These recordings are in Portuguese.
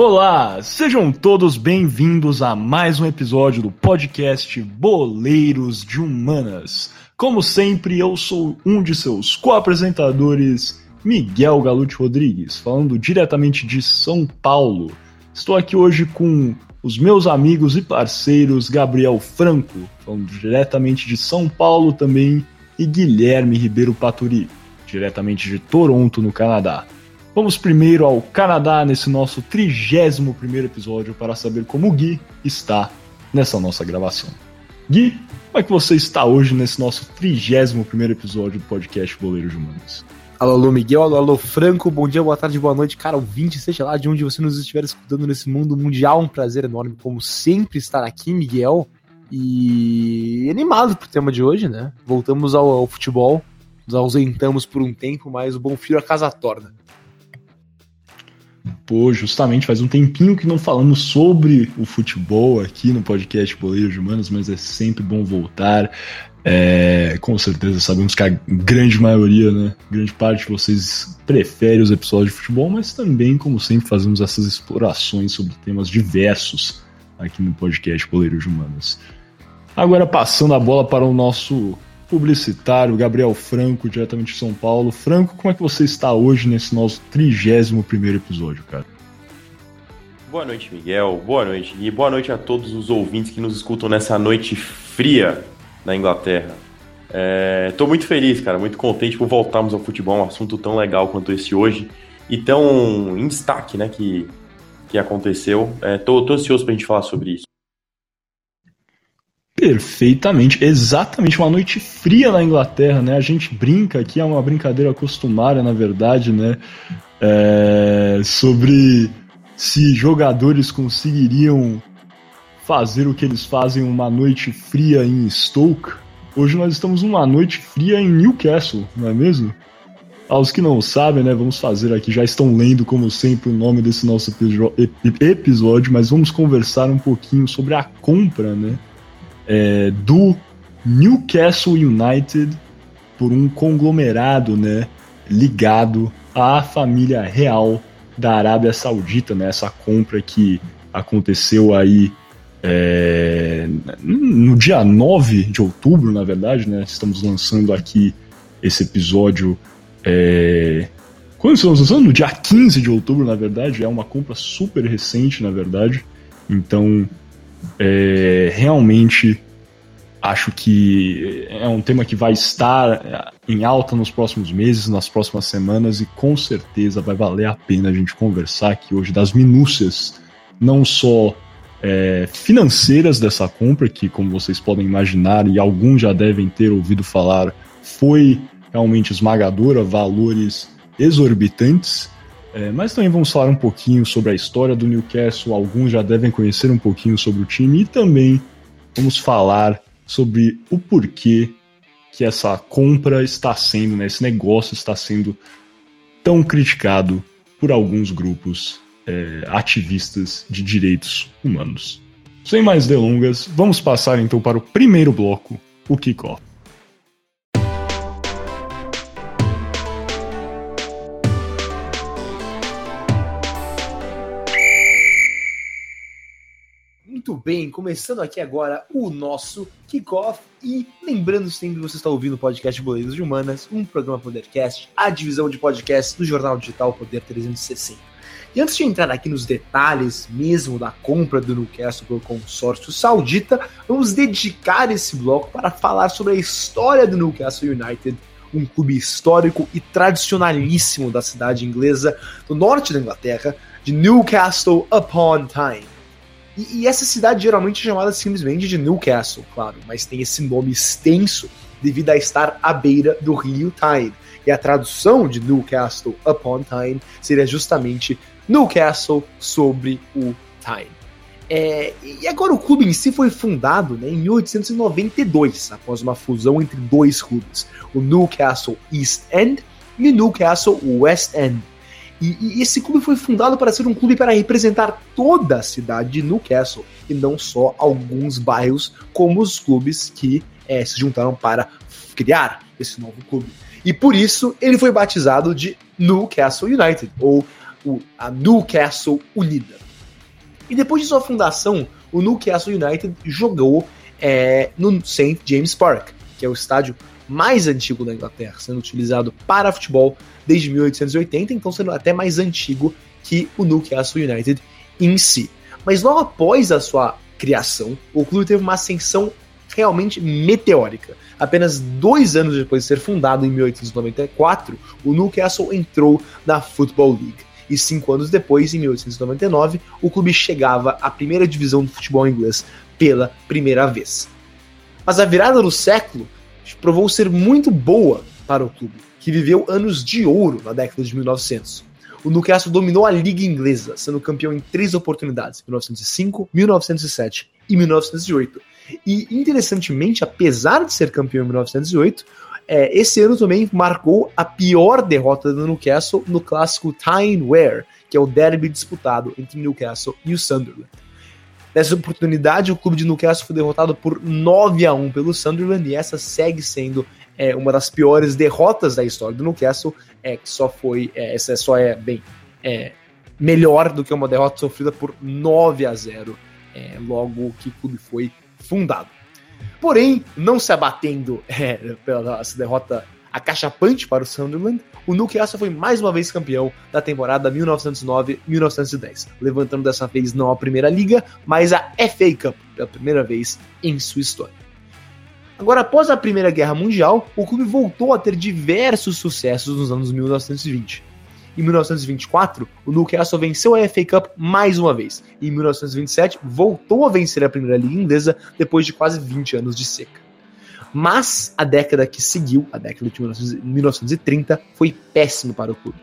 Olá, sejam todos bem-vindos a mais um episódio do podcast Boleiros de Humanas. Como sempre, eu sou um de seus co-apresentadores, Miguel Galute Rodrigues, falando diretamente de São Paulo. Estou aqui hoje com os meus amigos e parceiros Gabriel Franco, falando diretamente de São Paulo também, e Guilherme Ribeiro Paturi, diretamente de Toronto, no Canadá. Vamos primeiro ao Canadá nesse nosso 31 episódio para saber como o Gui está nessa nossa gravação. Gui, como é que você está hoje nesse nosso 31 episódio do podcast Boleiros Humanos? Alô, alô, Miguel, alô, alô, Franco, bom dia, boa tarde, boa noite, cara, ouvinte, seja lá de onde você nos estiver escutando nesse mundo mundial, um prazer enorme, como sempre, estar aqui, Miguel, e animado pro tema de hoje, né? Voltamos ao, ao futebol, nos ausentamos por um tempo, mas o bom filho a casa torna. Pô, justamente faz um tempinho que não falamos sobre o futebol aqui no podcast Boleiros Humanos, mas é sempre bom voltar. É, com certeza sabemos que a grande maioria, né, grande parte de vocês prefere os episódios de futebol, mas também, como sempre, fazemos essas explorações sobre temas diversos aqui no podcast Boleiros Humanos. Agora passando a bola para o nosso publicitário, Gabriel Franco, diretamente de São Paulo. Franco, como é que você está hoje nesse nosso 31 episódio, cara? Boa noite, Miguel. Boa noite. E boa noite a todos os ouvintes que nos escutam nessa noite fria na Inglaterra. Estou é, muito feliz, cara, muito contente por voltarmos ao futebol, um assunto tão legal quanto esse hoje e tão em destaque, né, que, que aconteceu. Estou é, ansioso para a gente falar sobre isso. Perfeitamente, exatamente uma noite fria na Inglaterra, né? A gente brinca aqui, é uma brincadeira costumada, na verdade, né? É, sobre se jogadores conseguiriam fazer o que eles fazem uma noite fria em Stoke. Hoje nós estamos numa noite fria em Newcastle, não é mesmo? Aos que não sabem, né, vamos fazer aqui, já estão lendo como sempre o nome desse nosso episódio, mas vamos conversar um pouquinho sobre a compra, né, é, do Newcastle United por um conglomerado, né, ligado à família real da Arábia Saudita, né, essa compra que aconteceu aí é, no dia 9 de outubro, na verdade, né, estamos lançando aqui esse episódio é, quando estamos lançando? No dia 15 de outubro, na verdade, é uma compra super recente, na verdade, então é, realmente acho que é um tema que vai estar em alta nos próximos meses, nas próximas semanas, e com certeza vai valer a pena a gente conversar aqui hoje das minúcias, não só é, financeiras dessa compra, que, como vocês podem imaginar, e alguns já devem ter ouvido falar, foi realmente esmagadora, valores exorbitantes. É, mas também vamos falar um pouquinho sobre a história do Newcastle, alguns já devem conhecer um pouquinho sobre o time, e também vamos falar sobre o porquê que essa compra está sendo, né, esse negócio está sendo tão criticado por alguns grupos é, ativistas de direitos humanos. Sem mais delongas, vamos passar então para o primeiro bloco, o kickoff. Muito bem, começando aqui agora o nosso kickoff e lembrando sempre que você está ouvindo o podcast Boleiros de Humanas, um programa Podercast, a divisão de podcast do jornal digital Poder 360. E antes de entrar aqui nos detalhes mesmo da compra do Newcastle pelo consórcio saudita, vamos dedicar esse bloco para falar sobre a história do Newcastle United, um clube histórico e tradicionalíssimo da cidade inglesa do norte da Inglaterra, de Newcastle upon Tyne. E, e, essa cidade geralmente é chamada simplesmente de Newcastle, claro, mas tem esse nome extenso devido a estar à beira do rio Tyne. E a tradução de Newcastle upon Tyne seria justamente Newcastle sobre o Tyne. É, e agora o clube em si foi fundado né, em 1892, após uma fusão entre dois clubes, o Newcastle East End e o Newcastle West End. E, e, esse clube foi fundado para ser um clube para representar toda a cidade de Newcastle e não só alguns bairros, como os clubes que é, se juntaram para criar esse novo clube. E por isso ele foi batizado de Newcastle United, ou o, a Newcastle Unida. E depois de sua fundação, o Newcastle United jogou é, no St. James Park, que é o estádio mais antigo da Inglaterra, sendo utilizado para futebol desde 1880, então sendo até mais antigo que o Newcastle United em si. Mas logo após a sua criação, o clube teve uma ascensão realmente meteórica. Apenas dois anos depois de ser fundado em 1894, o Newcastle entrou na Football League. E cinco anos depois, em 1899, o clube chegava à primeira divisão do futebol inglês pela primeira vez. Mas a virada do século provou ser muito boa para o clube, que viveu anos de ouro na década de 1900. O Newcastle dominou a liga inglesa, sendo campeão em três oportunidades: 1905, 1907 e 1908. E interessantemente, apesar de ser campeão em 1908, é, esse ano também marcou a pior derrota do Newcastle no clássico Tyne-Wear, que é o derby disputado entre Newcastle e o Sunderland. Nessa oportunidade, o clube de Newcastle foi derrotado por 9 a 1 pelo Sunderland e essa segue sendo é, uma das piores derrotas da história do Newcastle, é que só foi é, essa só é bem é, melhor do que uma derrota sofrida por 9 a 0 é, logo que o clube foi fundado. Porém, não se abatendo é, pela essa derrota acachapante para o Sunderland, o Newcastle foi mais uma vez campeão da temporada 1909-1910, levantando dessa vez não a Primeira Liga, mas a FA Cup, pela primeira vez em sua história. Agora, após a Primeira Guerra Mundial, o clube voltou a ter diversos sucessos nos anos 1920. Em 1924, o Newcastle venceu a FA Cup mais uma vez. E em 1927, voltou a vencer a Primeira Liga Inglesa depois de quase 20 anos de seca. Mas a década que seguiu, a década de 1930, foi péssima para o clube.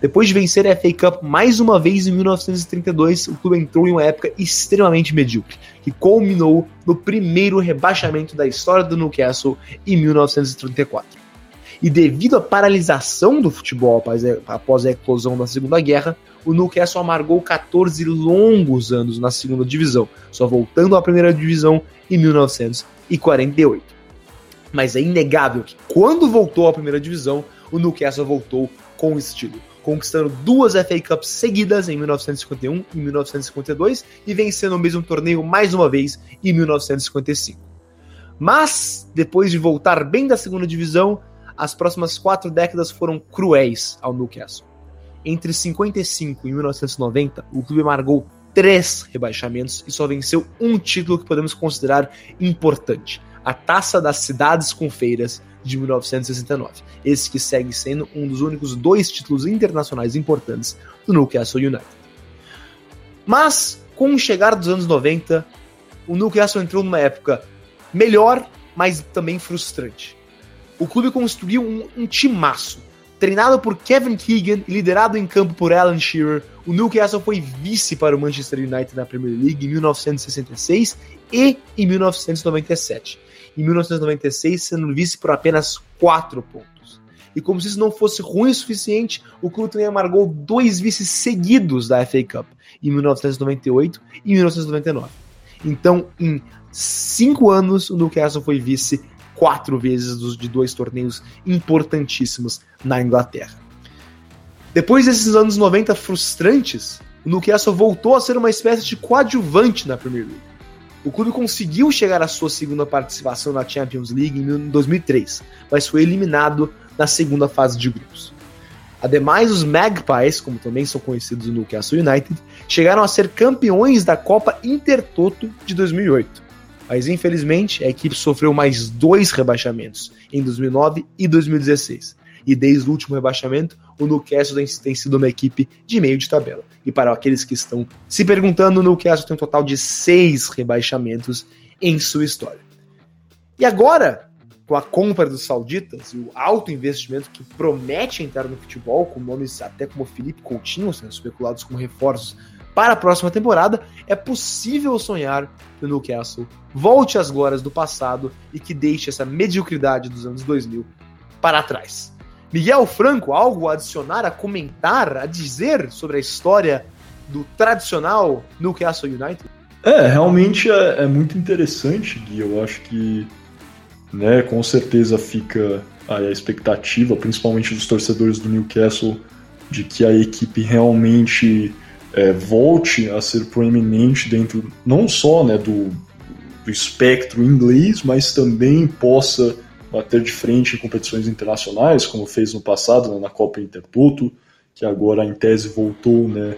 Depois de vencer a FA Cup mais uma vez em 1932, o clube entrou em uma época extremamente medíocre, que culminou no primeiro rebaixamento da história do Newcastle em 1934. E devido à paralisação do futebol após a eclosão da Segunda Guerra, o Newcastle amargou 14 longos anos na segunda divisão, só voltando à primeira divisão em 1948. Mas é inegável que quando voltou à primeira divisão, o Newcastle voltou com estilo conquistando duas FA Cups seguidas em 1951 e 1952 e vencendo o mesmo torneio mais uma vez em 1955. Mas, depois de voltar bem da segunda divisão, as próximas quatro décadas foram cruéis ao Newcastle. Entre 55 e 1990, o clube amargou três rebaixamentos e só venceu um título que podemos considerar importante: a Taça das Cidades com Feiras de 1969. Esse que segue sendo um dos únicos dois títulos internacionais importantes do Newcastle United. Mas, com o chegar dos anos 90, o Newcastle entrou numa época melhor, mas também frustrante. O clube construiu um, um timaço. Treinado por Kevin Keegan e liderado em campo por Alan Shearer, o Newcastle foi vice para o Manchester United na Premier League em 1966 e em 1997 em 1996, sendo vice por apenas 4 pontos. E como se isso não fosse ruim o suficiente, o clube também amargou dois vices seguidos da FA Cup, em 1998 e 1999. Então, em cinco anos, o Newcastle foi vice quatro vezes de dois torneios importantíssimos na Inglaterra. Depois desses anos 90 frustrantes, o Newcastle voltou a ser uma espécie de coadjuvante na Premier League. O clube conseguiu chegar à sua segunda participação na Champions League em 2003, mas foi eliminado na segunda fase de grupos. Ademais, os Magpies, como também são conhecidos no Newcastle United, chegaram a ser campeões da Copa Intertoto de 2008. Mas infelizmente, a equipe sofreu mais dois rebaixamentos em 2009 e 2016 e desde o último rebaixamento, o Newcastle tem sido uma equipe de meio de tabela. E para aqueles que estão se perguntando, o Newcastle tem um total de seis rebaixamentos em sua história. E agora, com a compra dos sauditas e o alto investimento que promete entrar no futebol, com nomes até como Felipe Coutinho sendo especulados como reforços para a próxima temporada, é possível sonhar que o Newcastle volte às glórias do passado e que deixe essa mediocridade dos anos 2000 para trás. Miguel Franco, algo a adicionar, a comentar, a dizer sobre a história do tradicional Newcastle United? É, realmente é, é muito interessante, Gui. Eu acho que, né, com certeza fica a expectativa, principalmente dos torcedores do Newcastle, de que a equipe realmente é, volte a ser proeminente dentro não só né, do, do espectro inglês, mas também possa bater de frente em competições internacionais, como fez no passado né, na Copa Intertoto, que agora em tese voltou né,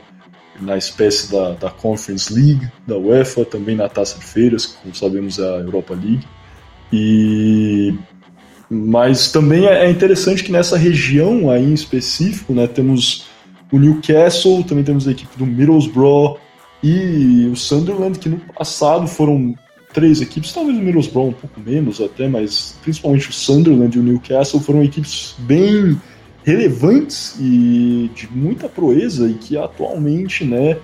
na espécie da, da Conference League da UEFA, também na Taça de Feiras, que como sabemos é a Europa League. E mas também é, é interessante que nessa região aí em específico, né, temos o Newcastle, também temos a equipe do Middlesbrough e o Sunderland, que no passado foram três equipes, talvez o Middlesbrough um pouco menos até, mas principalmente o Sunderland e o Newcastle foram equipes bem relevantes e de muita proeza e que atualmente, né,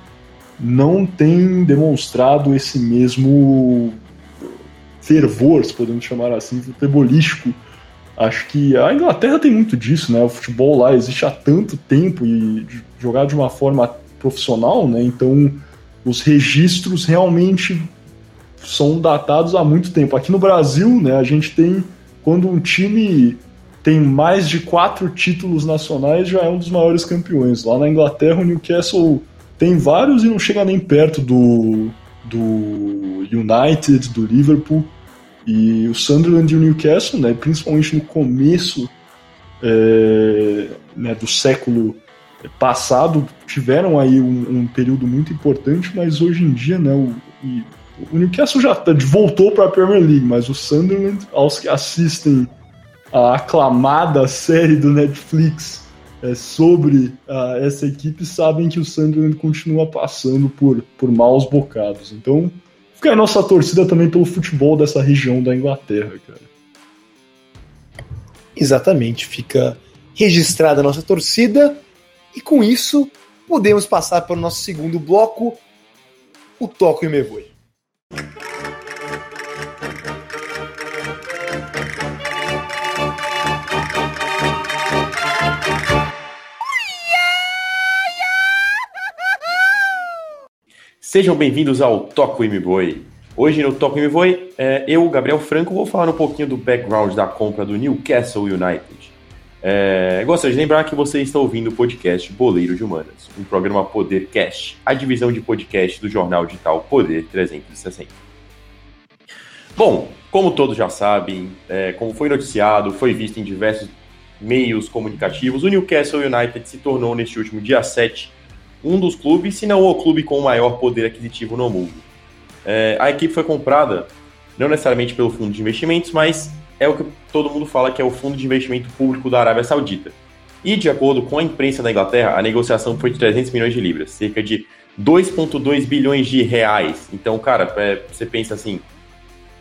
não tem demonstrado esse mesmo fervor, se podemos chamar assim, futebolístico. Acho que a Inglaterra tem muito disso, né? O futebol lá existe há tanto tempo e jogar de uma forma profissional, né? Então os registros realmente são datados há muito tempo. Aqui no Brasil, né, a gente tem quando um time tem mais de quatro títulos nacionais, já é um dos maiores campeões. Lá na Inglaterra, o Newcastle tem vários e não chega nem perto do, do United, do Liverpool. E o Sunderland e o Newcastle, né, principalmente no começo é, né, do século passado, tiveram aí um, um, período muito importante, mas hoje em dia, né, o, o Newcastle já tá, voltou para a Premier League, mas o Sunderland, aos que assistem a aclamada série do Netflix é, sobre uh, essa equipe, sabem que o Sunderland continua passando por, por maus bocados. Então, fica a nossa torcida também pelo futebol dessa região da Inglaterra, cara. Exatamente, fica registrada a nossa torcida e com isso podemos passar para o nosso segundo bloco, o Toco e Me Sejam bem-vindos ao Toco Boi. Hoje no Toco e Me Boi, é, eu, Gabriel Franco, vou falar um pouquinho do background da compra do Newcastle United. É, gostaria de lembrar que você está ouvindo o podcast Boleiro de Humanas, um programa Poder Cast, a divisão de podcast do jornal digital Poder 360. Bom, como todos já sabem, é, como foi noticiado, foi visto em diversos meios comunicativos, o Newcastle United se tornou neste último dia 7 um dos clubes, se não o clube com o maior poder aquisitivo no mundo. É, a equipe foi comprada não necessariamente pelo fundo de investimentos, mas é o que todo mundo fala que é o fundo de investimento público da Arábia Saudita. E de acordo com a imprensa da Inglaterra, a negociação foi de 300 milhões de libras, cerca de 2,2 bilhões de reais. Então, cara, é, você pensa assim,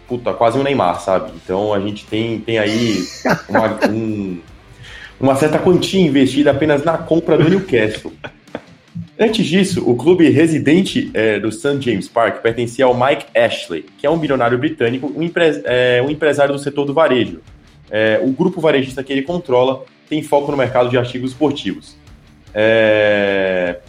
puta, quase um Neymar, sabe? Então a gente tem, tem aí uma, um, uma certa quantia investida apenas na compra do Newcastle. Antes disso, o clube residente é, do St. James Park pertencia ao Mike Ashley, que é um bilionário britânico, um, empre é, um empresário do setor do varejo. É, o grupo varejista que ele controla tem foco no mercado de artigos esportivos. É,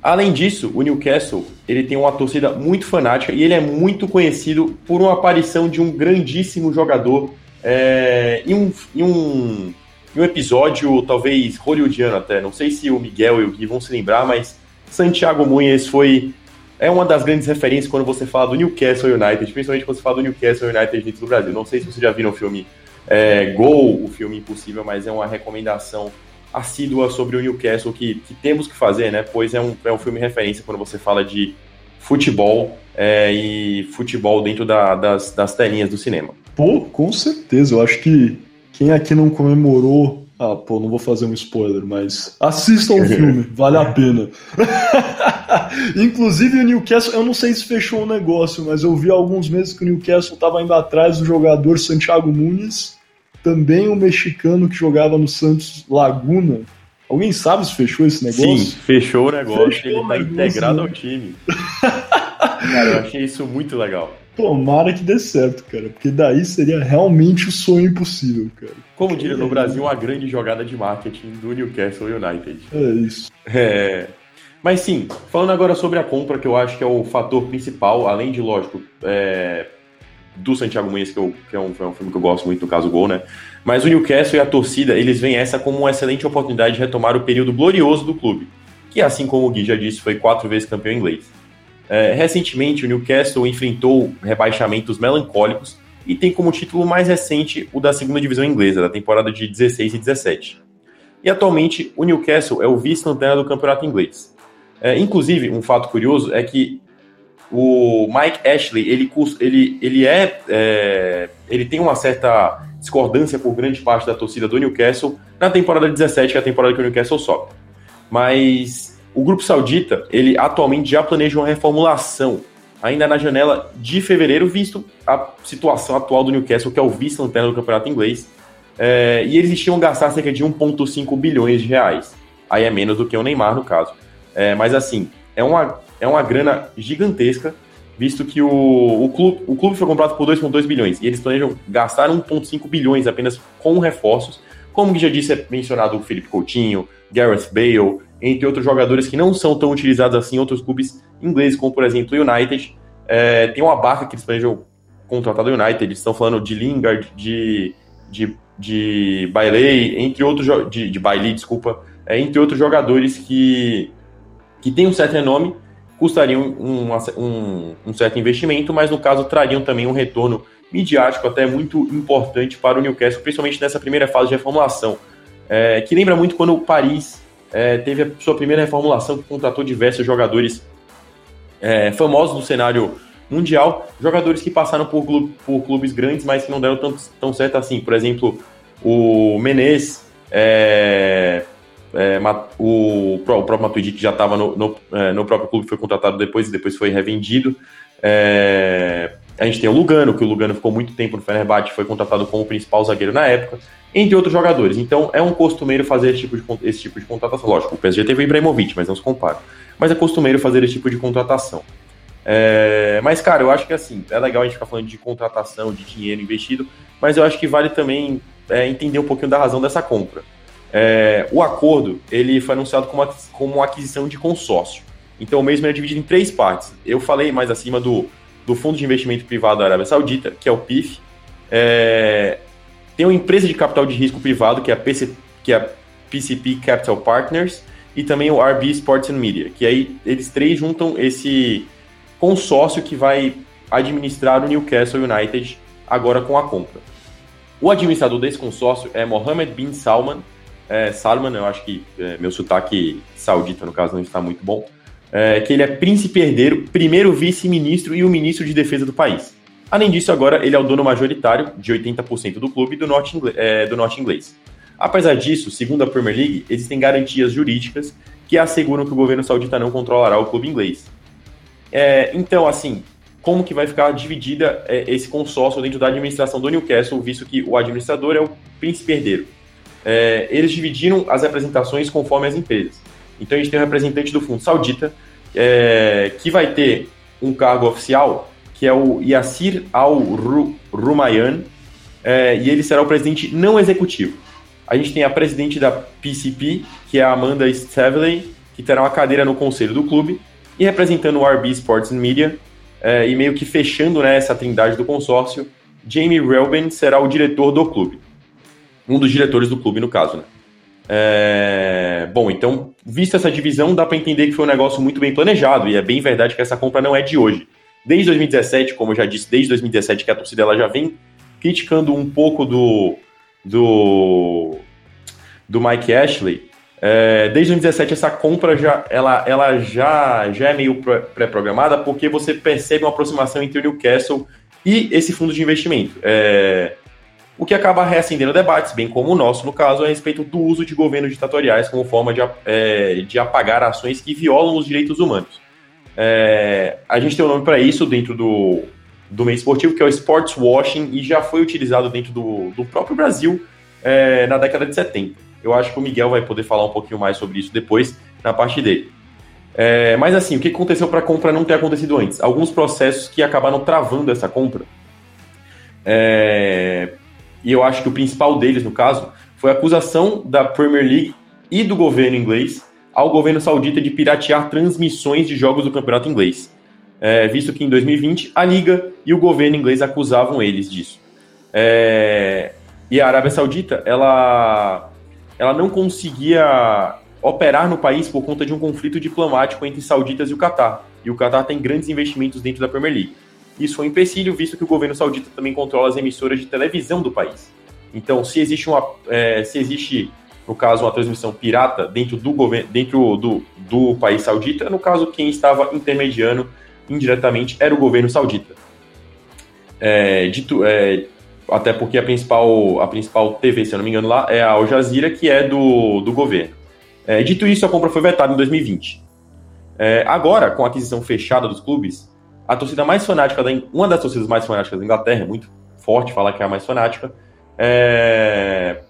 além disso, o Newcastle ele tem uma torcida muito fanática e ele é muito conhecido por uma aparição de um grandíssimo jogador é, em um, em um em um episódio, talvez hollywoodiano até. Não sei se o Miguel e o Gui vão se lembrar, mas Santiago Munhoz foi. É uma das grandes referências quando você fala do Newcastle United, principalmente quando você fala do Newcastle United dentro do Brasil. Não sei se você já viram o filme é, Gol, o filme Impossível, mas é uma recomendação assídua sobre o Newcastle que, que temos que fazer, né? Pois é um, é um filme referência quando você fala de futebol é, e futebol dentro da, das, das telinhas do cinema. Pô, com certeza. Eu acho que quem aqui não comemorou. Ah, pô, não vou fazer um spoiler, mas assistam o filme, vale a pena. Inclusive o Newcastle, eu não sei se fechou o negócio, mas eu vi há alguns meses que o Newcastle estava indo atrás do jogador Santiago Nunes, também um mexicano que jogava no Santos Laguna. Alguém sabe se fechou esse negócio? Sim, fechou o negócio, fechou ele está integrado né? ao time. Cara, eu achei isso muito legal. Tomara que dê certo, cara, porque daí seria realmente o sonho impossível, cara. Como diria no Brasil, uma grande jogada de marketing do Newcastle United. É isso. É. Mas sim, falando agora sobre a compra, que eu acho que é o fator principal, além de, lógico, é, do Santiago Muniz, que, eu, que é, um, é, um, filme que eu gosto muito, no caso Gol, né? Mas o Newcastle e a torcida, eles veem essa como uma excelente oportunidade de retomar o período glorioso do clube que, assim como o Gui já disse, foi quatro vezes campeão inglês. É, recentemente, o Newcastle enfrentou rebaixamentos melancólicos e tem como título mais recente o da segunda divisão inglesa, da temporada de 16 e 17. E atualmente, o Newcastle é o vice-lanterna do campeonato inglês. É, inclusive, um fato curioso é que o Mike Ashley, ele, ele, ele é, é, ele tem uma certa discordância por grande parte da torcida do Newcastle na temporada 17, que é a temporada que o Newcastle sobe. Mas o grupo saudita, ele atualmente já planeja uma reformulação ainda na janela de fevereiro, visto a situação atual do Newcastle, que é o vice-lanterna do campeonato inglês, é, e eles estiam gastar cerca de 1,5 bilhões de reais. Aí é menos do que o Neymar, no caso. É, mas assim, é uma, é uma grana gigantesca, visto que o, o, clube, o clube foi comprado por 2,2 bilhões e eles planejam gastar 1,5 bilhões apenas com reforços. Como já disse, é mencionado o Felipe Coutinho, Gareth Bale, entre outros jogadores que não são tão utilizados assim em outros clubes ingleses, como por exemplo o United. É, tem uma barca que eles planejam contratar do United, eles estão falando de Lingard, de, de, de Bailey, entre outros de, de Bailey, desculpa, é, entre outros jogadores que que tem um certo renome, custariam um, um, um, certo investimento, mas no caso trariam também um retorno midiático até muito importante para o Newcastle, principalmente nessa primeira fase de reformulação, é, que lembra muito quando o Paris é, teve a sua primeira reformulação, que contratou diversos jogadores é, famosos do cenário mundial, jogadores que passaram por, clube, por, clubes grandes, mas que não deram tão, tão certo assim. Por exemplo, o Menez, é, é, o, o, próprio Matuidi, que já estava no, no, é, no, próprio clube, foi contratado depois e depois foi revendido. É, a gente tem o Lugano, que o Lugano ficou muito tempo no Fenerbahçe, foi contratado como principal zagueiro na época, entre outros jogadores. Então é um costumeiro fazer esse tipo de, esse tipo de contratação. Lógico, o PSG teve o Ibrahimovic, mas não se compara. Mas é costumeiro fazer esse tipo de contratação. É, mas, cara, eu acho que assim, é legal a gente ficar falando de contratação, de dinheiro investido, mas eu acho que vale também é, entender um pouquinho da razão dessa compra. É, o acordo ele foi anunciado como, como aquisição de consórcio. Então o mesmo é dividido em três partes. Eu falei mais acima do, do Fundo de Investimento Privado da Arábia Saudita, que é o PIF. É, tem uma empresa de capital de risco privado, que é a, PC, que é a PCP Capital Partners, e também o RB Sports and Media, que aí eles três juntam esse consórcio que vai administrar o Newcastle United agora com a compra. O administrador desse consórcio é Mohammed bin Salman, é, Salman, eu acho que é, meu sotaque saudita, no caso, não está muito bom, é, que ele é príncipe herdeiro, primeiro vice-ministro e o ministro de defesa do país. Além disso, agora ele é o dono majoritário de 80% do clube do norte, é, do norte inglês. Apesar disso, segundo a Premier League, existem garantias jurídicas que asseguram que o governo saudita não controlará o clube inglês. É, então, assim, como que vai ficar dividida é, esse consórcio dentro da administração do Newcastle, visto que o administrador é o príncipe herdeiro? é, eles dividiram as representações conforme as empresas. Então a gente tem um representante do fundo saudita, é, que vai ter um cargo oficial, que é o Yassir Al-Rumayyan, é, e ele será o presidente não executivo. A gente tem a presidente da PCP, que é a Amanda Stavely, que terá uma cadeira no conselho do clube, e representando o RB Sports Media, é, e meio que fechando né, essa trindade do consórcio, Jamie Relben será o diretor do clube um dos diretores do clube, no caso, né? É... Bom, então, vista essa divisão, dá para entender que foi um negócio muito bem planejado, e é bem verdade que essa compra não é de hoje. Desde 2017, como eu já disse, desde 2017 que a torcida ela já vem criticando um pouco do, do, do Mike Ashley. É, desde 2017 essa compra já, ela, ela já, já é meio pré-programada porque você percebe uma aproximação entre o Newcastle e esse fundo de investimento. É, o que acaba reacendendo debates, bem como o nosso, no caso, a respeito do uso de governos ditatoriais como forma de, é, de apagar ações que violam os direitos humanos. É, a gente tem um nome para isso dentro do, do meio esportivo, que é o sports washing, e já foi utilizado dentro do, do próprio Brasil é, na década de 70. Eu acho que o Miguel vai poder falar um pouquinho mais sobre isso depois, na parte dele. É, mas assim, o que aconteceu para a compra não ter acontecido antes? Alguns processos que acabaram travando essa compra. É, e eu acho que o principal deles, no caso, foi a acusação da Premier League e do governo inglês ao governo saudita de piratear transmissões de jogos do campeonato inglês. É, visto que em 2020 a Liga e o governo inglês acusavam eles disso. É, e a Arábia Saudita, ela, ela não conseguia operar no país por conta de um conflito diplomático entre sauditas e o Catar. E o Catar tem grandes investimentos dentro da Premier League. Isso foi um empecilho, visto que o governo saudita também controla as emissoras de televisão do país. Então, se existe, uma, é, se existe no caso, uma transmissão pirata dentro do governo, dentro do, do país saudita, no caso, quem estava intermediando indiretamente era o governo saudita. É, dito, é, até porque a principal, a principal TV, se eu não me engano, lá é a Al Jazeera, que é do, do governo. É, dito isso, a compra foi vetada em 2020. É, agora, com a aquisição fechada dos clubes, a torcida mais fanática, da, uma das torcidas mais fanáticas da Inglaterra, é muito forte falar que é a mais fanática, é,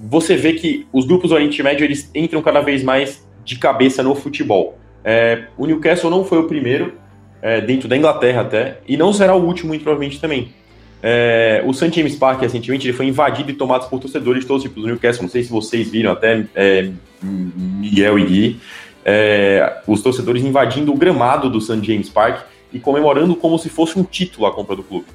você vê que os grupos do Oriente Médio eles entram cada vez mais de cabeça no futebol. É, o Newcastle não foi o primeiro, é, dentro da Inglaterra até, e não será o último, muito provavelmente também. É, o St. James Park, recentemente, ele foi invadido e tomado por torcedores de todos os tipos do Newcastle. Não sei se vocês viram até, é, Miguel e Gui, é, os torcedores invadindo o gramado do St. James Park e comemorando como se fosse um título a compra do clube.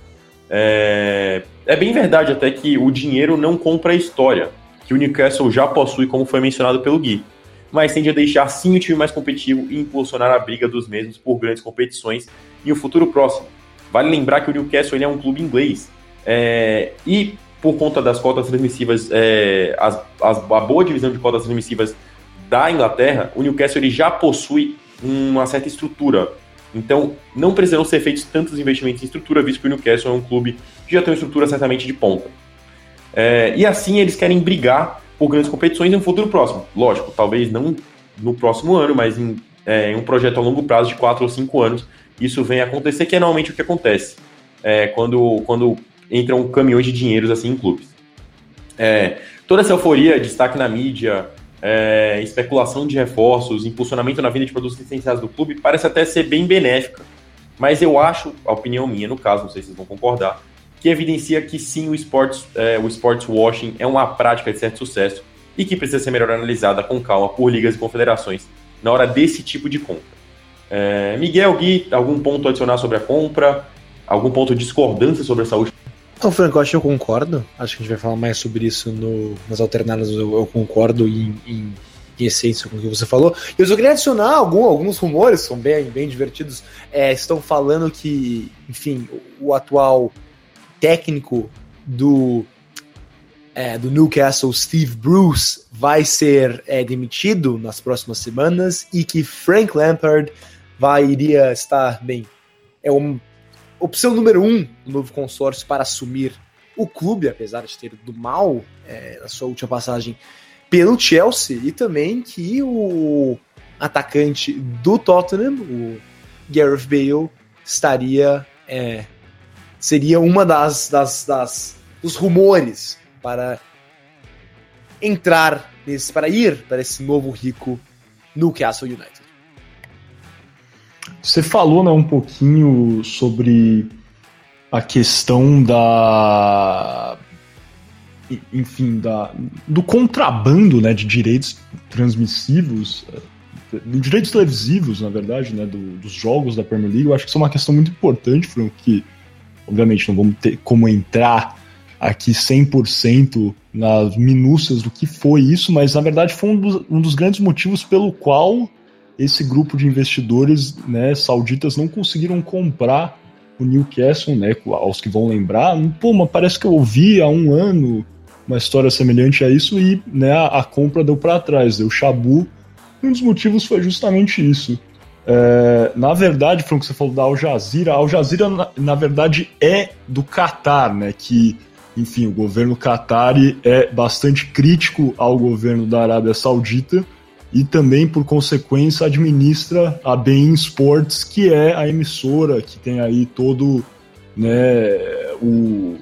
É, é bem verdade até que o dinheiro não compra a história que o Newcastle já possui, como foi mencionado pelo Gui, mas tende a deixar sim o time mais competitivo e impulsionar a briga dos mesmos por grandes competições em um futuro próximo. Vale lembrar que o Newcastle é um clube inglês é, e por conta das cotas transmissivas, é, as, as, a boa divisão de cotas transmissivas da Inglaterra, o Newcastle ele já possui uma certa estrutura. Então, não precisam ser feitos tantos investimentos em estrutura, visto que o Newcastle é um clube que já tem uma estrutura certamente de ponta. É, e assim eles querem brigar por grandes competições em um futuro próximo. Lógico, talvez não no próximo ano, mas em, é, em um projeto a longo prazo de 4 ou 5 anos, isso vem acontecer, que é normalmente o que acontece é, quando, quando entram caminhões de dinheiros assim em clubes. É, toda essa euforia, destaque na mídia, é, especulação de reforços, impulsionamento na venda de produtos licenciados do clube, parece até ser bem benéfica. Mas eu acho, a opinião minha no caso, não sei se vocês vão concordar, que evidencia que sim, o sports, é, o sports washing é uma prática de certo sucesso e que precisa ser melhor analisada com calma por ligas e confederações na hora desse tipo de compra. É, Miguel, Gui, algum ponto adicionar sobre a compra? Algum ponto de discordância sobre essa última? Não, Franco, acho que eu concordo. Acho que a gente vai falar mais sobre isso no, nas alternadas. Eu, eu concordo em, em, em, essência com o que você falou. Eu só queria adicionar algum, alguns rumores, são bem, bem divertidos. É, estão falando que, enfim, o atual técnico do, é, do Newcastle, Steve Bruce, vai ser é, demitido nas próximas semanas e que Frank Lampard vai iria estar bem. É uma opção número um do novo consórcio para assumir o clube, apesar de ter ido mal é, na sua última passagem pelo Chelsea, e também que o atacante do Tottenham, o Gareth Bale, estaria é, seria uma das, das, das dos rumores para entrar nesse, para ir para esse novo rico Newcastle United. Você falou né, um pouquinho sobre a questão da enfim, da, do contrabando né, de direitos transmissivos, de direitos televisivos, na verdade, né, do, dos jogos da Premier League. Eu acho que isso é uma questão muito importante, Franco, que Obviamente, não vamos ter como entrar aqui 100% nas minúcias do que foi isso, mas na verdade foi um dos, um dos grandes motivos pelo qual esse grupo de investidores né, sauditas não conseguiram comprar o Newcastle, né, aos que vão lembrar, pô, mas parece que eu ouvi há um ano uma história semelhante a isso e né, a, a compra deu para trás, deu chabu. Um dos motivos foi justamente isso. É, na verdade, foi o que você falou da Al Jazeera. A Al Jazeera, na, na, verdade, é do Catar, né? Que, enfim, o governo Qatari é bastante crítico ao governo da Arábia Saudita e também, por consequência, administra a Bein Sports, que é a emissora que tem aí todo né, o,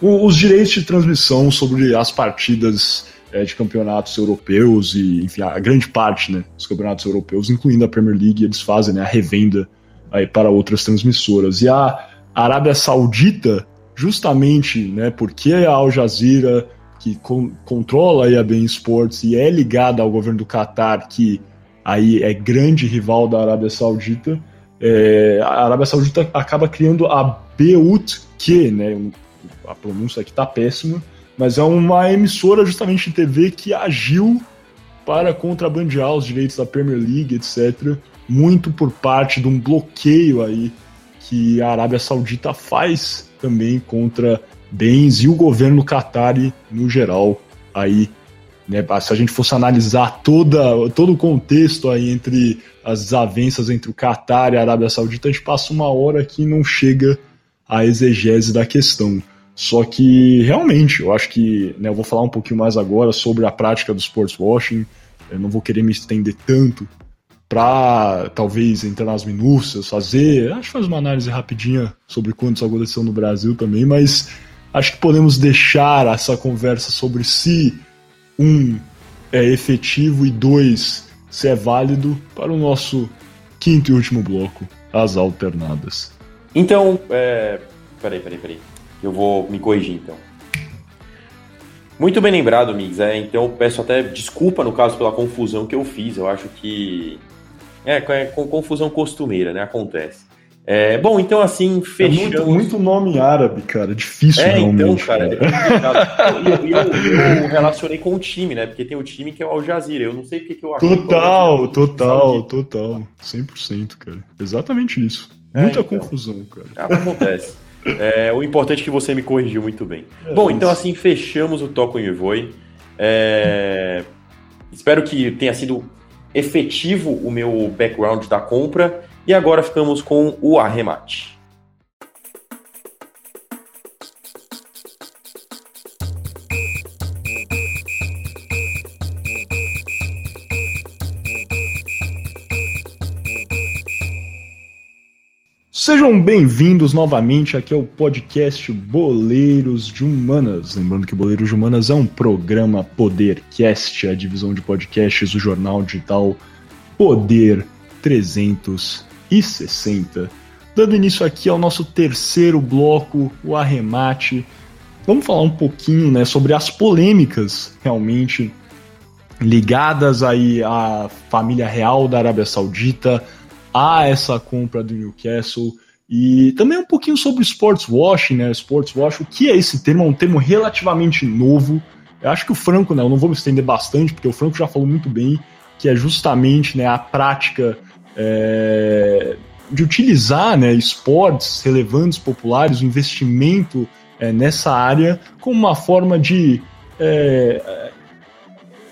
o, os direitos de transmissão sobre as partidas é, de campeonatos europeus e, enfim, a grande parte né, dos campeonatos europeus, incluindo a Premier League, eles fazem né, a revenda aí para outras transmissoras. E a Arábia Saudita, justamente né, porque a Al Jazeera, que con controla a Bein Sports e é ligada ao governo do Qatar, que aí é grande rival da Arábia Saudita, é, a Arábia Saudita acaba criando a BUT-Q, né, a pronúncia aqui tá péssima, mas é uma emissora justamente de TV que agiu para contrabandear os direitos da Premier League, etc. Muito por parte de um bloqueio aí que a Arábia Saudita faz também contra bens e o governo Qatari no geral aí né, se a gente fosse analisar toda, todo o contexto aí entre as desavenças entre o Qatar e a Arábia Saudita, a gente passa uma hora aqui e não chega à exegese da questão. Só que, realmente, eu acho que né, eu vou falar um pouquinho mais agora sobre a prática do sports washing. Eu não vou querer me estender tanto para talvez entrar nas minúcias, fazer. Acho que faz uma análise rapidinha sobre quanto isso aconteceu no Brasil também, mas acho que podemos deixar essa conversa sobre se um é efetivo e dois se é válido para o nosso quinto e último bloco, as alternadas. Então, é... peraí, peraí, peraí. Eu vou me corrigir então. Muito bem lembrado, Mix. É, então peço até desculpa no caso pela confusão que eu fiz. Eu acho que é, é confusão costumeira, né? Acontece. É, bom, então assim, fechamos... É muito, muito, nome árabe, cara, difícil é, realmente. Então, cara, cara. É eu, eu, eu, relacionei com o time, né? Porque tem o time que é o Al Jazeera. Eu não sei porque que eu acho. Total, total, total. 100%, cara. Exatamente isso. É, Muita então, confusão, cara. Acontece. É, o importante é que você me corrigiu muito bem. É, Bom, então assim, fechamos o Toco em Evoi. É... Espero que tenha sido efetivo o meu background da compra. E agora ficamos com o arremate. Sejam bem-vindos novamente aqui ao podcast Boleiros de Humanas. Lembrando que Boleiros de Humanas é um programa Podercast, a divisão de podcasts do jornal digital Poder 300 e 60. Dando início aqui ao nosso terceiro bloco, o arremate. Vamos falar um pouquinho né, sobre as polêmicas realmente ligadas aí à família real da Arábia Saudita, a essa compra do Newcastle e também um pouquinho sobre sports washing, né? Sports washing, o que é esse termo? É um termo relativamente novo. Eu acho que o Franco, né? Eu não vou me estender bastante, porque o Franco já falou muito bem que é justamente né, a prática é, de utilizar né, esportes relevantes, populares, o investimento é, nessa área como uma forma de é,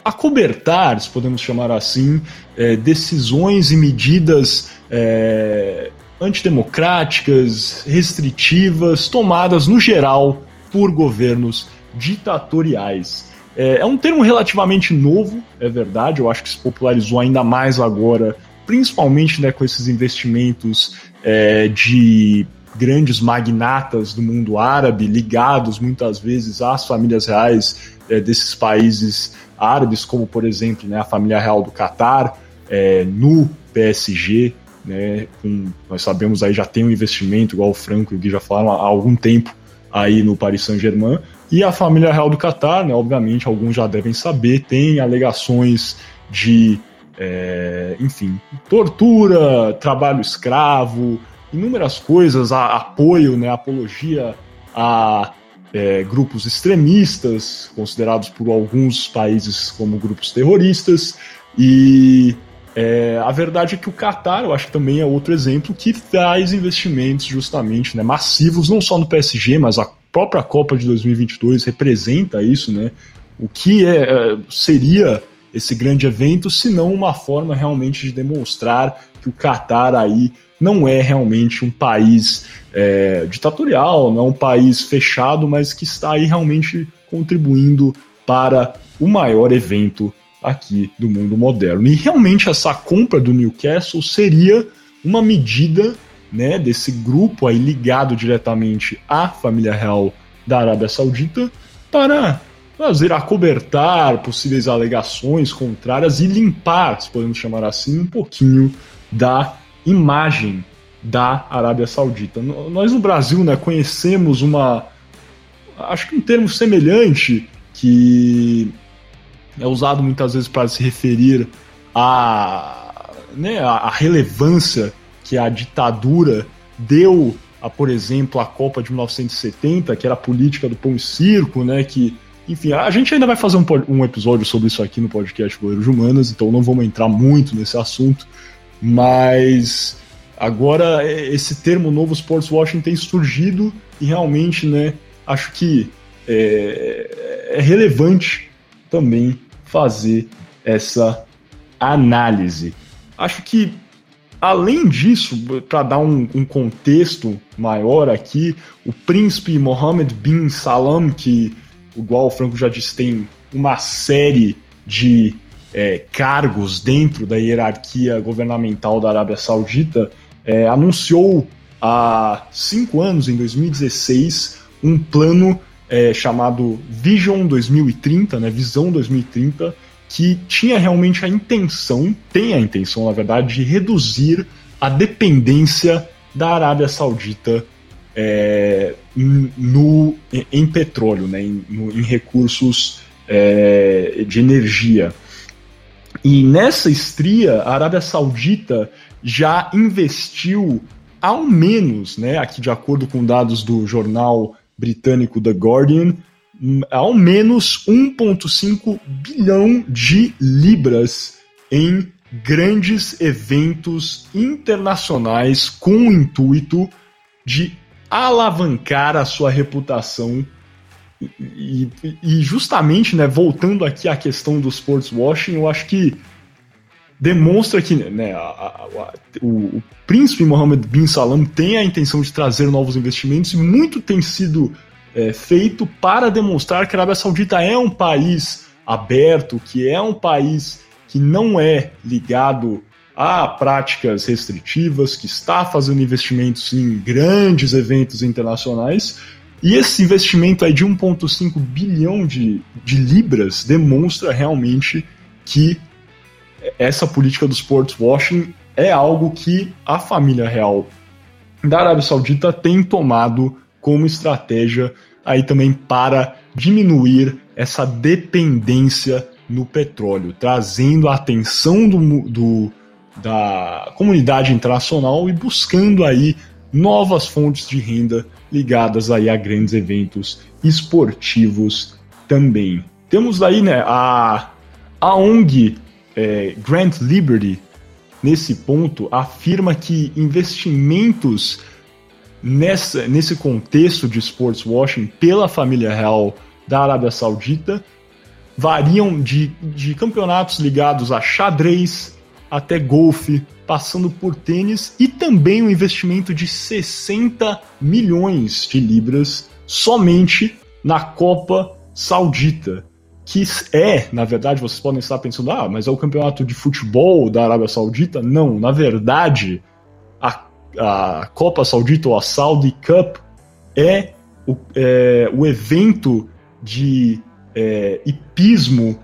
acobertar, se podemos chamar assim, é, decisões e medidas é, antidemocráticas, restritivas, tomadas no geral por governos ditatoriais. É, é um termo relativamente novo, é verdade, eu acho que se popularizou ainda mais agora principalmente né, com esses investimentos é, de grandes magnatas do mundo árabe, ligados muitas vezes às famílias reais é, desses países árabes, como por exemplo né, a família real do Catar, é, no PSG. Né, com, nós sabemos aí já tem um investimento, igual o Franco e o Gui já falaram, há algum tempo aí no Paris Saint-Germain. E a família real do Catar, né, obviamente, alguns já devem saber, tem alegações de é, enfim, tortura, trabalho escravo, inúmeras coisas, a, apoio, né, apologia a é, grupos extremistas, considerados por alguns países como grupos terroristas, e é, a verdade é que o Qatar, eu acho que também é outro exemplo, que traz investimentos justamente né, massivos, não só no PSG, mas a própria Copa de 2022 representa isso, né? O que é, é seria esse grande evento, senão uma forma realmente de demonstrar que o Catar aí não é realmente um país é, ditatorial, não é um país fechado, mas que está aí realmente contribuindo para o maior evento aqui do mundo moderno. E realmente essa compra do Newcastle seria uma medida né, desse grupo aí ligado diretamente à família real da Arábia Saudita para fazer acobertar possíveis alegações contrárias e limpar, se podemos chamar assim, um pouquinho da imagem da Arábia Saudita. Nós no Brasil né, conhecemos uma. Acho que um termo semelhante que é usado muitas vezes para se referir à, né, a relevância que a ditadura deu a, por exemplo, a Copa de 1970, que era a política do pão e circo, né, que Enfim, a gente ainda vai fazer um, um episódio sobre isso aqui no podcast Goleiros Humanas, então não vamos entrar muito nesse assunto, mas agora esse termo novo sports washing tem surgido e realmente, né, acho que é, é relevante também fazer essa análise. Acho que Além disso, para dar um, um, contexto maior aqui, o príncipe Mohammed bin Salam, que, igual o Franco já disse, tem uma série de é, cargos dentro da hierarquia governamental da Arábia Saudita, é, anunciou há cinco anos, em 2016, um plano é, chamado Vision 2030, né, Visão 2030, que tinha realmente a intenção, tem a intenção, na verdade, de reduzir a dependência da Arábia Saudita é, no, em, petróleo, né, em, no, em recursos é, de energia. E nessa estria, a Arábia Saudita já investiu ao menos, né, aqui de acordo com dados do jornal britânico The Guardian, ao menos 1,5 bilhão de libras em grandes eventos internacionais com o intuito de alavancar a sua reputação e, e, justamente, né, voltando aqui à questão do sports washing, eu acho que demonstra que né, a, a, a, o, o, príncipe Mohammed bin Salam tem a intenção de trazer novos investimentos e muito tem sido é, feito para demonstrar que a Arábia Saudita é um país aberto, que é um país que não é ligado a práticas restritivas, que está fazendo investimentos em grandes eventos internacionais. E esse investimento aí de 1,5 bilhão de, de libras demonstra realmente que essa política do sports washing é algo que a família real da Arábia Saudita tem tomado como estratégia aí também para diminuir essa dependência no petróleo, trazendo a atenção do, do, da comunidade internacional e buscando aí novas fontes de renda ligadas aí a grandes eventos esportivos também. Temos aí né, a, a ONG é, Grant Liberty, nesse ponto, afirma que investimentos nessa, nesse contexto de sports washing pela família real da Arábia Saudita variam de, de campeonatos ligados a xadrez até golfe, passando por tênis e também um investimento de 60 milhões de libras somente na Copa Saudita, que é, na verdade, vocês podem estar pensando, ah, mas é o campeonato de futebol da Arábia Saudita? Não, na verdade, a a Copa Saudita ou a Saudi Cup é o, é, o evento de é, hipismo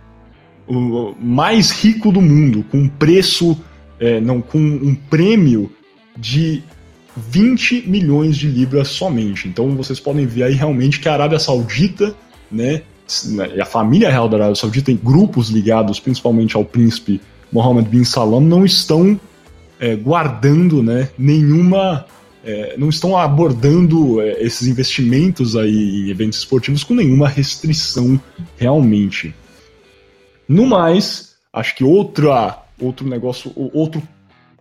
o mais rico do mundo, com um preço, é, não, com um prêmio de 20 milhões de libras somente. Então vocês podem ver aí realmente que a Arábia Saudita, né, e a família real da Arábia Saudita, tem grupos ligados principalmente ao príncipe Mohammed bin Salam, não estão é, guardando né, nenhuma. É, não estão abordando é, esses investimentos aí em eventos esportivos com nenhuma restrição realmente. No mais, acho que outra, outro negócio, outro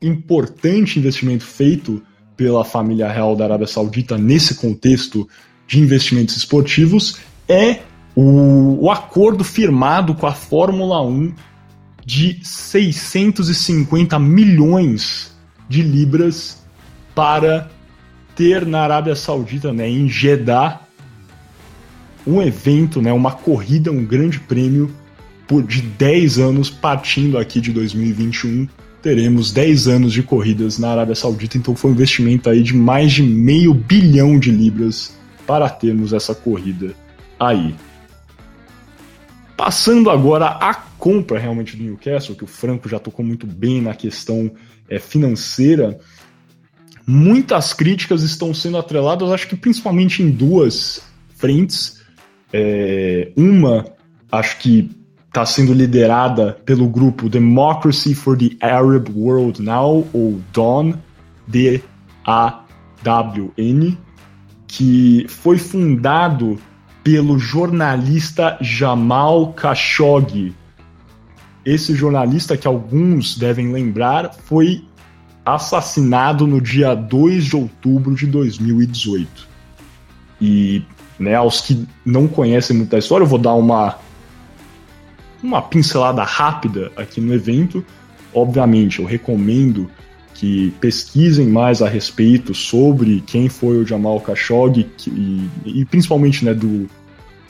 importante investimento feito pela família real da Arábia Saudita nesse contexto de investimentos esportivos é o, o acordo firmado com a Fórmula 1 de 650 milhões de libras para ter na Arábia Saudita, né, em Jeddah, um evento, né, uma corrida, um grande prêmio por, de 10 anos, partindo aqui de 2021. Teremos 10 anos de corridas na Arábia Saudita, então foi um investimento aí de mais de meio bilhão de libras para termos essa corrida aí. Passando agora à compra realmente do Newcastle, que o Franco já tocou muito bem na questão é, financeira, muitas críticas estão sendo atreladas, acho que principalmente em duas frentes. É, uma, acho que está sendo liderada pelo grupo Democracy for the Arab World Now, ou DAWN, D-A-W-N, que foi fundado pelo jornalista Jamal Khashoggi. Esse jornalista, que alguns devem lembrar, foi assassinado no dia 2 de outubro de 2018. E né, aos que não conhecem muito história, eu vou dar uma, uma pincelada rápida aqui no evento. Obviamente, eu recomendo que pesquisem mais a respeito sobre quem foi o Jamal Khashoggi e, e principalmente né, do,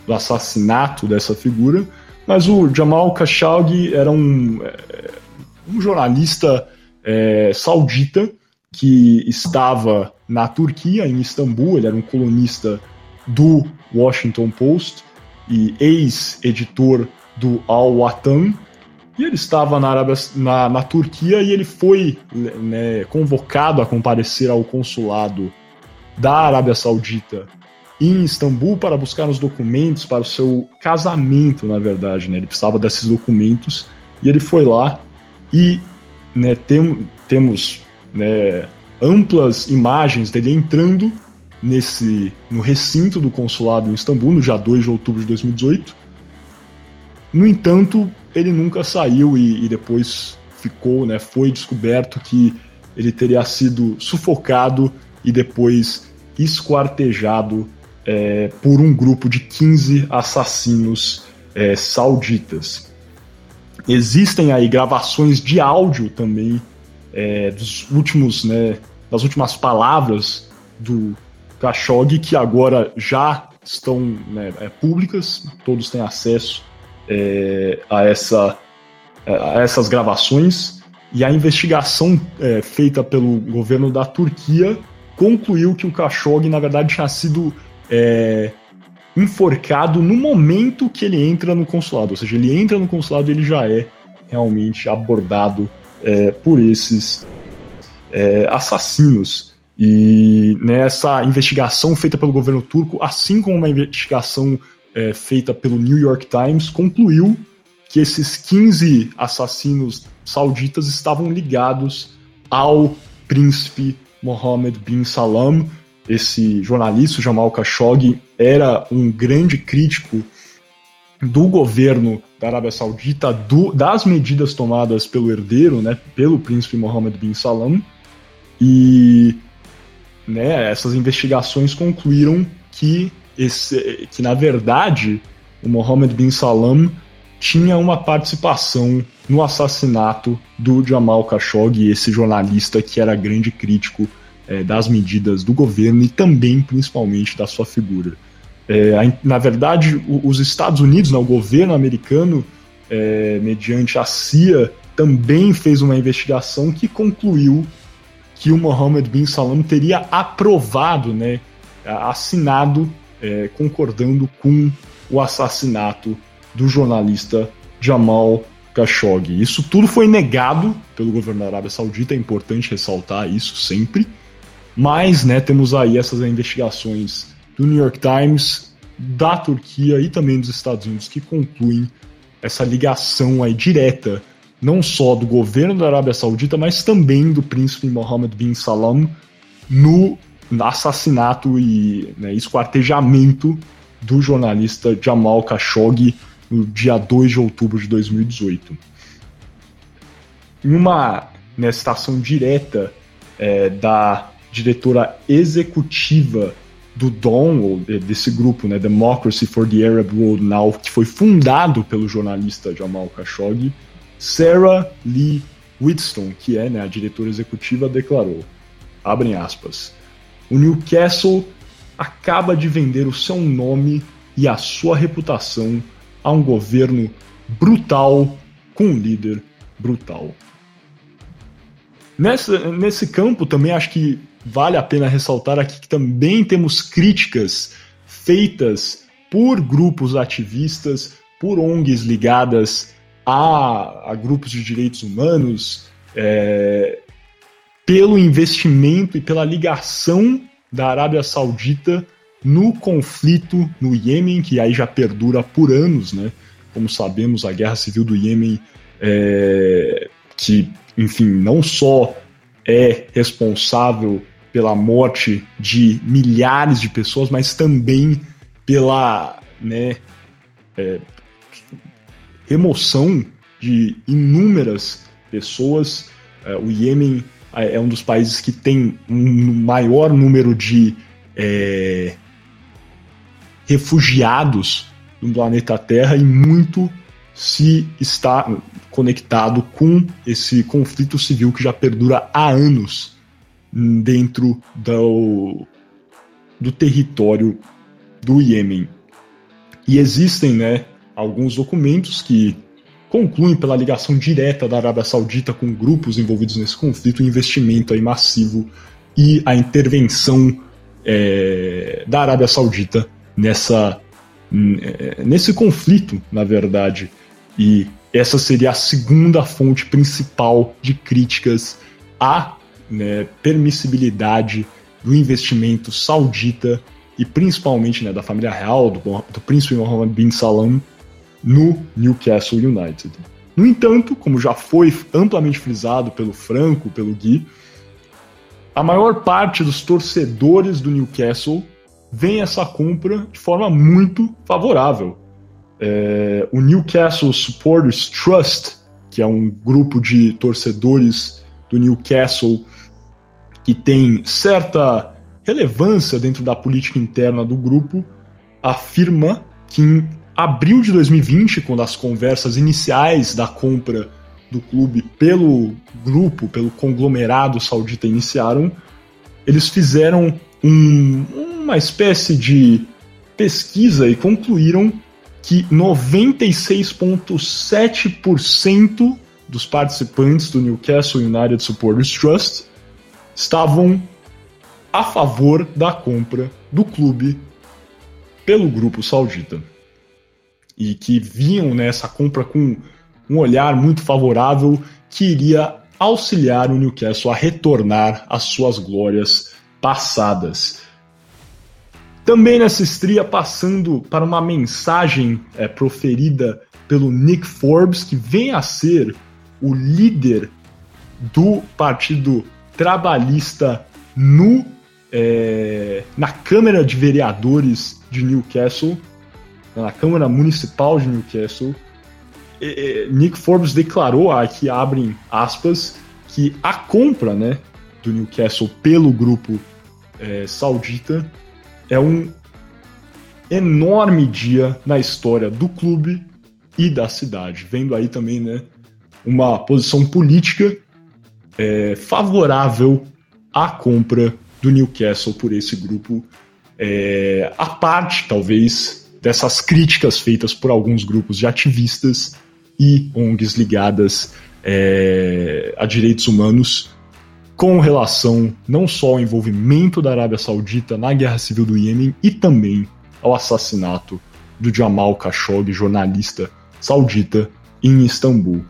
do, assassinato dessa figura. Mas o Jamal Khashoggi era um, é, um jornalista é, saudita que estava na Turquia, em Istambul. Ele era um colunista do Washington Post e ex-editor do Al Watan, e ele estava na, Arábia, na, na Turquia e ele foi né, convocado a comparecer ao consulado da Arábia Saudita em Istambul para buscar os documentos para o seu casamento, na verdade. Né? Ele precisava desses documentos e ele foi lá e né, tem, temos né, amplas imagens dele entrando nesse no recinto do consulado em Istambul no dia 2 de outubro de 2018. No entanto, ele nunca saiu e, e depois ficou, né, foi descoberto que ele teria sido sufocado e depois esquartejado é, por um grupo de 15 assassinos é, sauditas. Existem aí gravações de áudio também é, dos últimos, né, das últimas palavras do Khashoggi que agora já estão né, é, públicas, todos têm acesso é, a, essa, a essas gravações e a investigação é, feita pelo governo da Turquia concluiu que o Khashoggi, na verdade, tinha sido é, enforcado no momento que ele entra no consulado. Ou seja, ele entra no consulado e ele já é realmente abordado é, por esses é, assassinos. E nessa investigação feita pelo governo turco, assim como uma investigação é, feita pelo New York Times concluiu que esses 15 assassinos sauditas estavam ligados ao príncipe Mohammed bin Salam. Esse jornalista, Jamal Khashoggi, era um grande crítico do governo da Arábia Saudita, do, das medidas tomadas pelo herdeiro, né, pelo príncipe Mohammed bin Salam. E né, essas investigações concluíram que esse, que na verdade o Mohammed bin Salam tinha uma participação no assassinato do Jamal Khashoggi, esse jornalista que era grande crítico é, das medidas do governo e também, principalmente, da sua figura. É, na verdade, os Estados Unidos, né, o governo americano, é, mediante a CIA, também fez uma investigação que concluiu que o Mohammed bin Salam teria aprovado, né, assinado é, concordando com o assassinato do jornalista Jamal Khashoggi. Isso tudo foi negado pelo governo da Arábia Saudita, é importante ressaltar isso sempre. Mas, né, temos aí essas investigações do New York Times, da Turquia e também dos Estados Unidos que concluem essa ligação aí direta não só do governo da Arábia Saudita, mas também do príncipe Mohammed bin Salam no assassinato e né, esquartejamento do jornalista Jamal Khashoggi no dia 2 de outubro de 2018. Em uma né, citação direta é, da diretora executiva do DON, ou desse grupo, né, Democracy for the Arab World Now, que foi fundado pelo jornalista Jamal Khashoggi, Sarah Lee Whitstone, que é né, a diretora executiva, declarou, abrem aspas, o Newcastle acaba de vender o seu nome e a sua reputação a um governo brutal com um líder brutal. Nessa, nesse campo também acho que vale a pena ressaltar aqui que também temos críticas feitas por grupos ativistas, por ONGs ligadas a, a grupos de direitos humanos, é, pelo investimento e pela ligação da Arábia Saudita no conflito no Iêmen, que aí já perdura por anos, né? Como sabemos, a guerra civil do Iêmen, é, que, enfim, não só é responsável pela morte de milhares de pessoas, mas também pela né, é, remoção de inúmeras pessoas. É, o Iêmen é, é um dos países que tem um maior número de é, refugiados no planeta Terra e muito se está conectado com esse conflito civil que já perdura há anos dentro do, do território do Iêmen. E existem né, alguns documentos que concluem pela ligação direta da Arábia Saudita com grupos envolvidos nesse conflito, o investimento aí massivo e a intervenção é, da Arábia Saudita nessa, é, nesse conflito, na verdade. E essa seria a segunda fonte principal de críticas à né, permissibilidade do investimento saudita e principalmente né, da família real, do, do príncipe Mohammed bin Salman, no Newcastle United. No entanto, como já foi amplamente frisado pelo Franco, pelo Gui, a maior parte dos torcedores do Newcastle vem essa compra de forma muito favorável. É, o Newcastle Supporters Trust, que é um grupo de torcedores do Newcastle que tem certa relevância dentro da política interna do grupo, afirma que em abril de 2020, quando as conversas iniciais da compra do clube pelo grupo, pelo conglomerado saudita iniciaram, eles fizeram um, uma espécie de pesquisa e concluíram que 96,7% dos participantes do Newcastle United Supporters Trust estavam a favor da compra do clube pelo grupo saudita e que viam nessa compra com um olhar muito favorável que iria auxiliar o Newcastle a retornar às suas glórias passadas. Também nessa estria, passando para uma mensagem é, proferida pelo Nick Forbes, que vem a ser o líder do Partido Trabalhista no, é, na Câmara de Vereadores de Newcastle, na Câmara Municipal de Newcastle, Nick Forbes declarou, aqui abrem aspas, que a compra né, do Newcastle pelo grupo é, saudita é um enorme dia na história do clube e da cidade. Vendo aí também né, uma posição política é, favorável à compra do Newcastle por esse grupo, é, a parte, talvez, dessas críticas feitas por alguns grupos de ativistas e ONGs ligadas é, a direitos humanos com relação não só ao envolvimento da Arábia Saudita na guerra civil do Iêmen e também ao assassinato do Jamal Khashoggi, jornalista saudita, em Istambul.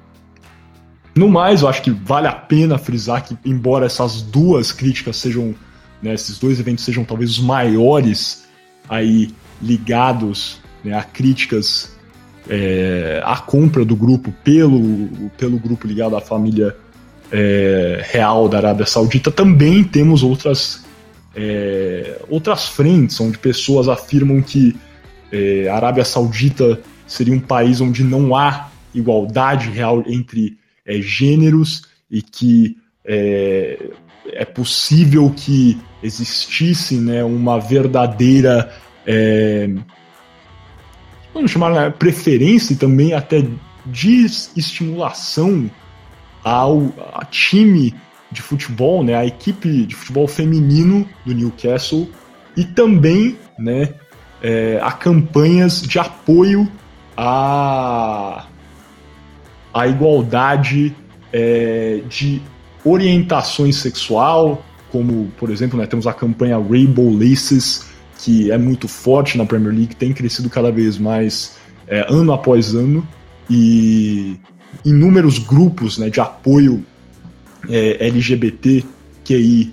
No mais, eu acho que vale a pena frisar que, embora essas duas críticas sejam, né, esses dois eventos sejam talvez os maiores aí ligados né, a críticas é, à compra do grupo pelo, pelo grupo ligado à família é, real da Arábia Saudita, também temos outras, é, outras frentes onde pessoas afirmam que é, a Arábia Saudita seria um país onde não há igualdade real entre é, gêneros e que é, é possível que existisse né, uma verdadeira é, vamos chamar né, preferência e também até desestimulação ao a time de futebol, né, a equipe de futebol feminino do Newcastle e também, né, é, a campanhas de apoio à, à igualdade é, de orientações sexual, como, por exemplo, né, temos a campanha Rainbow Laces, que é muito forte na Premier League, tem crescido cada vez mais é, ano após ano, e inúmeros grupos né, de apoio é, LGBTQI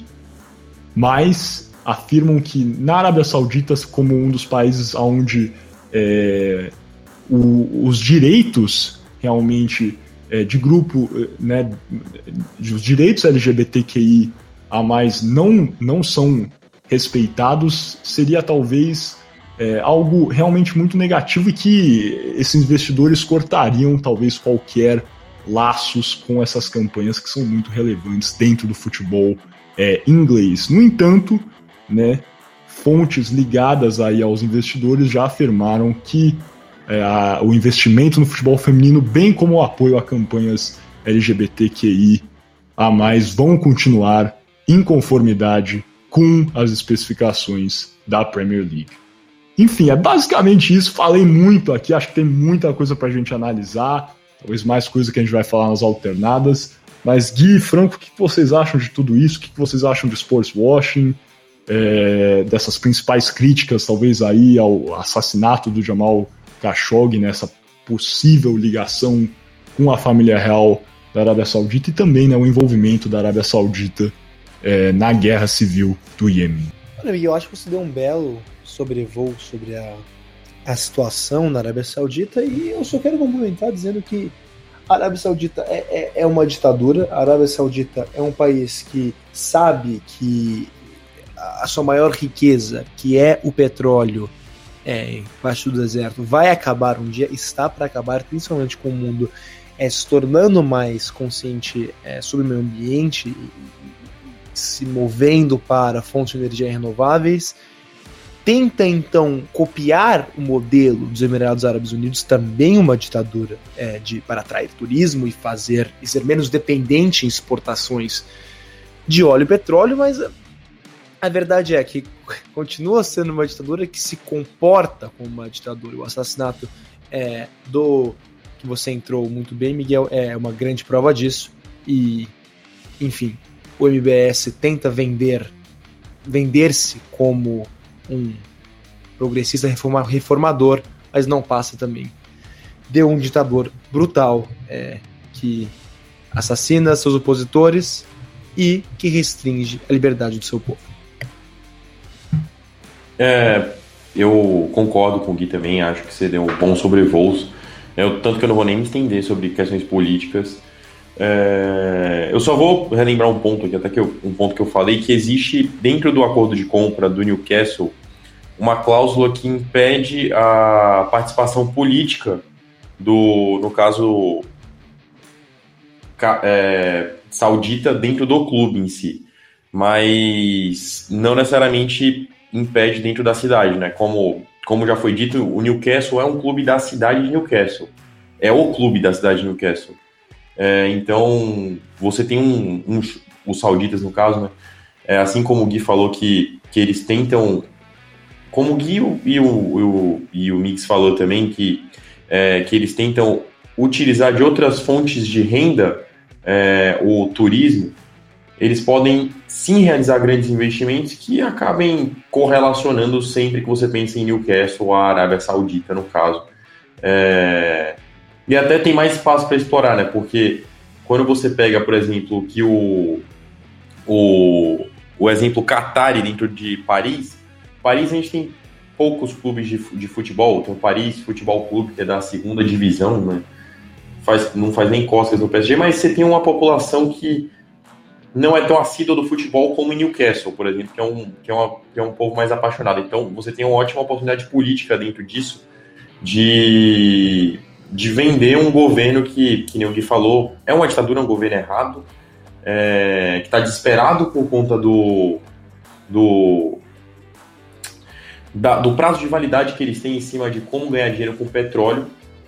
mais afirmam que na Arábia Saudita, como um dos países onde é, o, os direitos realmente é, de grupo, né, os direitos LGBTQI a mais não, não são respeitados, seria talvez é, algo realmente muito negativo e que esses investidores cortariam talvez qualquer laços com essas campanhas que são muito relevantes dentro do futebol é, inglês. No entanto, né, fontes ligadas aí aos investidores já afirmaram que é, a, o investimento no futebol feminino, bem como o apoio a campanhas LGBTQI a mais, vão continuar em conformidade com as especificações da Premier League. Enfim, é basicamente isso. Falei muito aqui, acho que tem muita coisa para a gente analisar, talvez mais coisa que a gente vai falar nas alternadas. Mas Gui, Franco, o que vocês acham de tudo isso? O que vocês acham de sports washing? É, dessas principais críticas, talvez aí ao assassinato do Jamal Khashoggi, nessa possível ligação com a família real da Arábia Saudita e também né, o envolvimento da Arábia Saudita é, na guerra civil do Iêmen. Eu acho que você deu um belo sobrevoo sobre a, a situação na Arábia Saudita e eu só quero complementar dizendo que a Arábia Saudita é, é, é, uma ditadura, a Arábia Saudita é um país que sabe que a sua maior riqueza, que é o petróleo é, embaixo do deserto, vai acabar um dia, está para acabar, principalmente com o mundo é, se tornando mais consciente é, sobre o meio ambiente e, se movendo para fontes de energia renováveis tenta então copiar o modelo dos Emirados Árabes Unidos, também uma ditadura é, de, para atrair turismo e fazer e ser menos dependente em exportações de óleo e petróleo, mas a verdade é que continua sendo uma ditadura que se comporta como uma ditadura. O assassinato é, do que você entrou muito bem, Miguel, é uma grande prova disso. E, enfim, o MBS tenta vender vender-se como um progressista reforma, reformador, mas não passa também de um ditador brutal é, que assassina seus opositores e que restringe a liberdade do seu povo. É, eu concordo com o Gui também, acho que você deu um bom sobrevoo. Eu, tanto que eu não vou nem me estender sobre questões políticas. É, eu só vou relembrar um ponto aqui, até que eu, um ponto que eu falei, que existe dentro do acordo de compra do Newcastle uma cláusula que impede a participação política do, no caso, é, saudita dentro do clube em si, mas não necessariamente impede dentro da cidade, né? Como, como já foi dito, o Newcastle é um clube da cidade de Newcastle, é o clube da cidade de Newcastle. É, então, você tem um, um, os sauditas, no caso, né? É, assim como o Gui falou que, que eles tentam, como o Gui e o, o, e o Mix falou também, que, é, que eles tentam utilizar de outras fontes de renda é, o turismo, eles podem sim realizar grandes investimentos que acabem correlacionando sempre que você pensa em Newcastle ou a Arábia Saudita, no caso. É, e até tem mais espaço para explorar, né? Porque quando você pega, por exemplo, que o, o, o exemplo Qatari dentro de Paris, Paris a gente tem poucos clubes de, de futebol, tem o Paris Futebol Clube, que é da segunda divisão, né? Faz, não faz nem costas no PSG, mas você tem uma população que não é tão assídua do futebol como em Newcastle, por exemplo, que é um, que é uma, que é um povo mais apaixonado. Então você tem uma ótima oportunidade política dentro disso de de vender um governo que, que nem o Gui falou, é uma ditadura, um governo errado, é, que está desesperado por conta do, do, da, do prazo de validade que eles têm em cima de como ganhar dinheiro com petróleo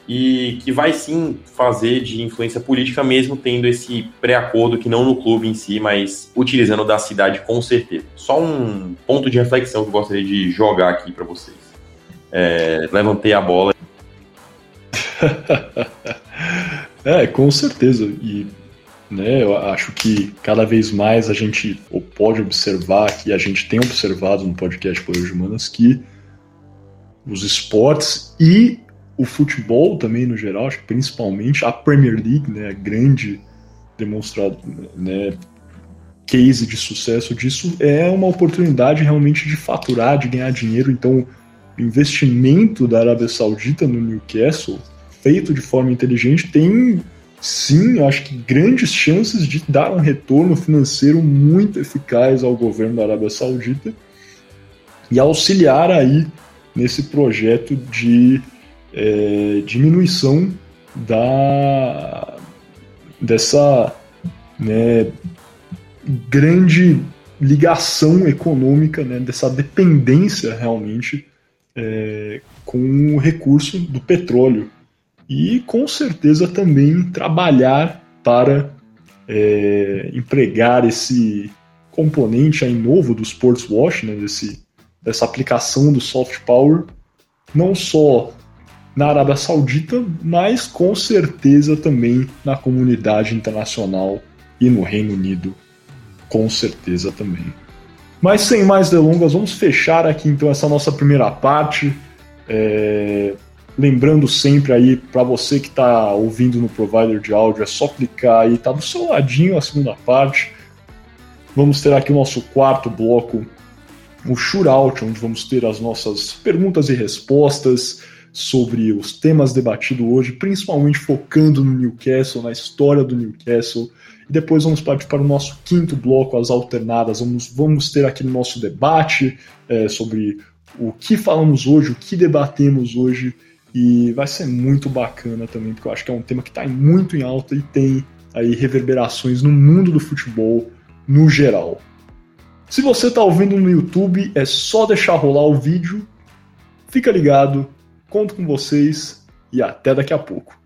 e que vai sim fazer de influência política, mesmo tendo esse pré-acordo que não no clube em si, mas utilizando da cidade com certeza. Só um ponto de reflexão que eu gostaria de jogar aqui para vocês. É, levantei a bola é, com certeza. E né, eu acho que cada vez mais a gente pode observar, que a gente tem observado no podcast Poder de Humanas, que os esportes e o futebol também no geral, acho que principalmente a Premier League, né, a grande demonstrado, né, case de sucesso disso é uma oportunidade realmente de faturar, de ganhar dinheiro. Então, o investimento da Arábia Saudita no Newcastle feito de forma inteligente, tem sim, acho que grandes chances de dar um retorno financeiro muito eficaz ao governo da Arábia Saudita e auxiliar aí nesse projeto de é, diminuição da dessa né, grande ligação econômica, né, dessa dependência realmente é, com o recurso do petróleo. E com certeza também trabalhar para é, empregar esse componente aí novo do sports wash, né, desse, dessa aplicação do soft power, não só na Arábia Saudita, mas com certeza também na comunidade internacional e no Reino Unido, com certeza também. Mas sem mais delongas, vamos fechar aqui então essa nossa primeira parte. É... Lembrando sempre aí, para você que está ouvindo no provider de áudio, é só clicar aí, tá do seu ladinho a segunda parte. Vamos ter aqui o nosso quarto bloco, o Shootout, onde vamos ter as nossas perguntas e respostas sobre os temas debatidos hoje, principalmente focando no Newcastle, na história do Newcastle. E depois vamos partir para o nosso quinto bloco, as alternadas. Vamos, vamos ter aqui no nosso debate é, sobre o que falamos hoje, o que debatemos hoje e vai ser muito bacana também, porque eu acho que é um tema que está muito em alta e tem aí reverberações no mundo do futebol no geral. Se você está ouvindo no YouTube, é só deixar rolar o vídeo. Fica ligado, conto com vocês e até daqui a pouco.